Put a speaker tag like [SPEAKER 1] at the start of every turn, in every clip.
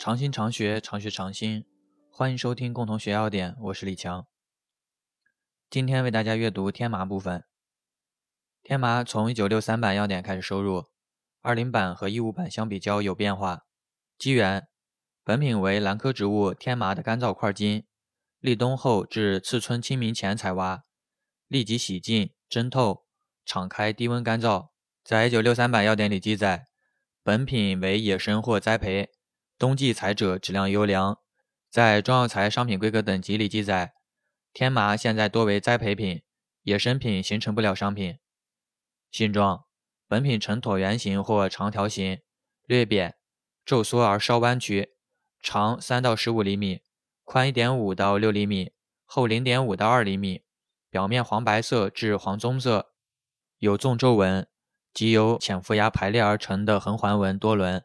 [SPEAKER 1] 常新常学，常学常新。欢迎收听共同学要点，我是李强。今天为大家阅读天麻部分。天麻从一九六三版要点开始收入，二零版和一五版相比较有变化。机缘：本品为兰科植物天麻的干燥块茎，立冬后至次春清明前采挖，立即洗净、蒸透，敞开低温干燥。在一九六三版要点里记载，本品为野生或栽培。冬季采者质量优良，在中药材商品规格等级里记载，天麻现在多为栽培品，野生品形成不了商品。性状：本品呈椭圆形或长条形，略扁，皱缩而稍弯曲，长三到十五厘米，宽一点五到六厘米，厚零点五到二厘米，表面黄白色至黄棕色，有纵皱纹及由浅浮芽排列而成的横环纹多轮。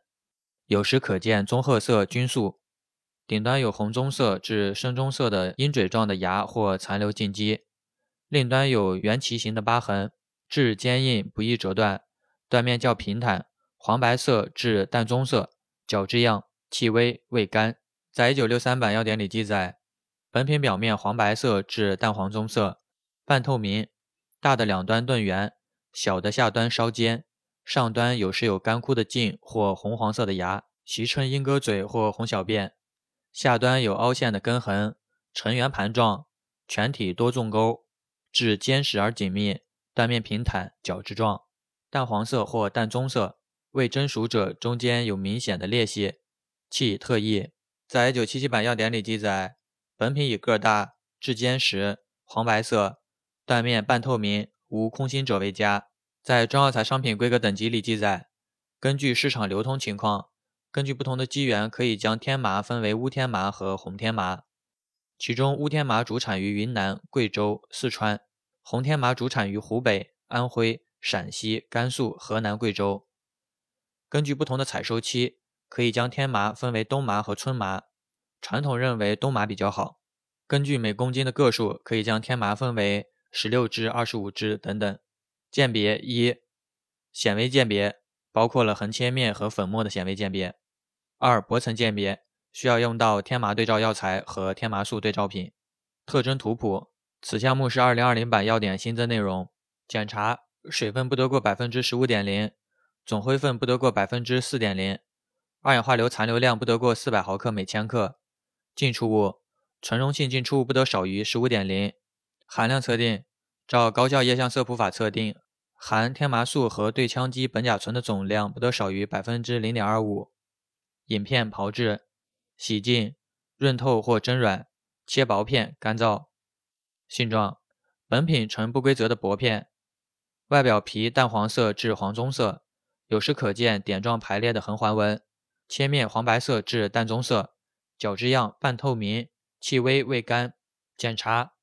[SPEAKER 1] 有时可见棕褐色菌素，顶端有红棕色至深棕色的鹰嘴状的芽或残留茎基，另端有圆旗形的疤痕，质坚硬，不易折断，断面较平坦，黄白色至淡棕色，角质样，气微，味甘。在一九六三版要点里记载，本品表面黄白色至淡黄棕色，半透明，大的两端钝圆，小的下端稍尖。上端有时有干枯的茎或红黄色的芽，习称鹰鸽嘴或红小便；下端有凹陷的根痕，呈圆盘状，全体多纵沟，质坚实而紧密，断面平坦，角质状，淡黄色或淡棕色。未蒸熟者中间有明显的裂隙，气特异。在1977版要点里记载，本品以个大、质坚实、黄白色、断面半透明、无空心者为佳。在中药材商品规格等级里记载，根据市场流通情况，根据不同的机缘，可以将天麻分为乌天麻和红天麻。其中，乌天麻主产于云南、贵州、四川；红天麻主产于湖北、安徽、陕西、甘肃、河南、贵州。根据不同的采收期，可以将天麻分为冬麻和春麻。传统认为冬麻比较好。根据每公斤的个数，可以将天麻分为十六支、二十五支等等。鉴别一，显微鉴别包括了横切面和粉末的显微鉴别。二，薄层鉴别需要用到天麻对照药材和天麻素对照品。特征图谱，此项目是二零二零版要点新增内容。检查水分不得过百分之十五点零，总灰分不得过百分之四点零，二氧化硫残留量不得过四百毫克每千克。浸出物，纯溶性浸出物不得少于十五点零。含量测定，照高效液相色谱法测定。含天麻素和对羟基苯甲醇的总量不得少于百分之零点二五。饮片炮制，洗净，润透或蒸软，切薄片，干燥。性状：本品呈不规则的薄片，外表皮淡黄色至黄棕色，有时可见点状排列的横环纹。切面黄白色至淡棕色，角质样半透明，气微，味甘。检查：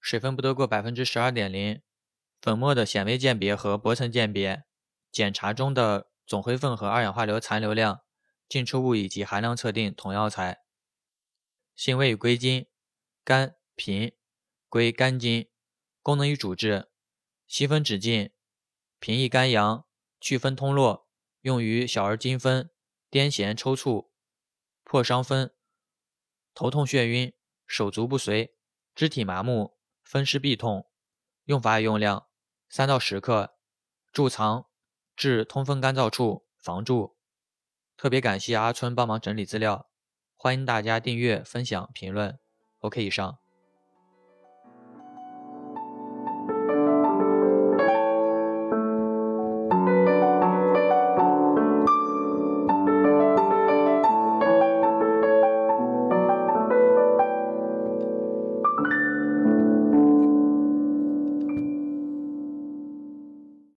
[SPEAKER 1] 水分不得过百分之十二点零。粉末的显微鉴别和薄层鉴别，检查中的总灰分和二氧化硫残留量，进出物以及含量测定同药材。性味与归经：甘平，归肝经。功能与主治：息风止痉，平抑肝阳，祛风通络，用于小儿惊风、癫痫抽搐、破伤风、头痛眩晕、手足不遂、肢体麻木、风湿痹痛。用法与用量。三到十克，贮藏至通风干燥处，防蛀。特别感谢阿春帮忙整理资料，欢迎大家订阅、分享、评论。OK，以上。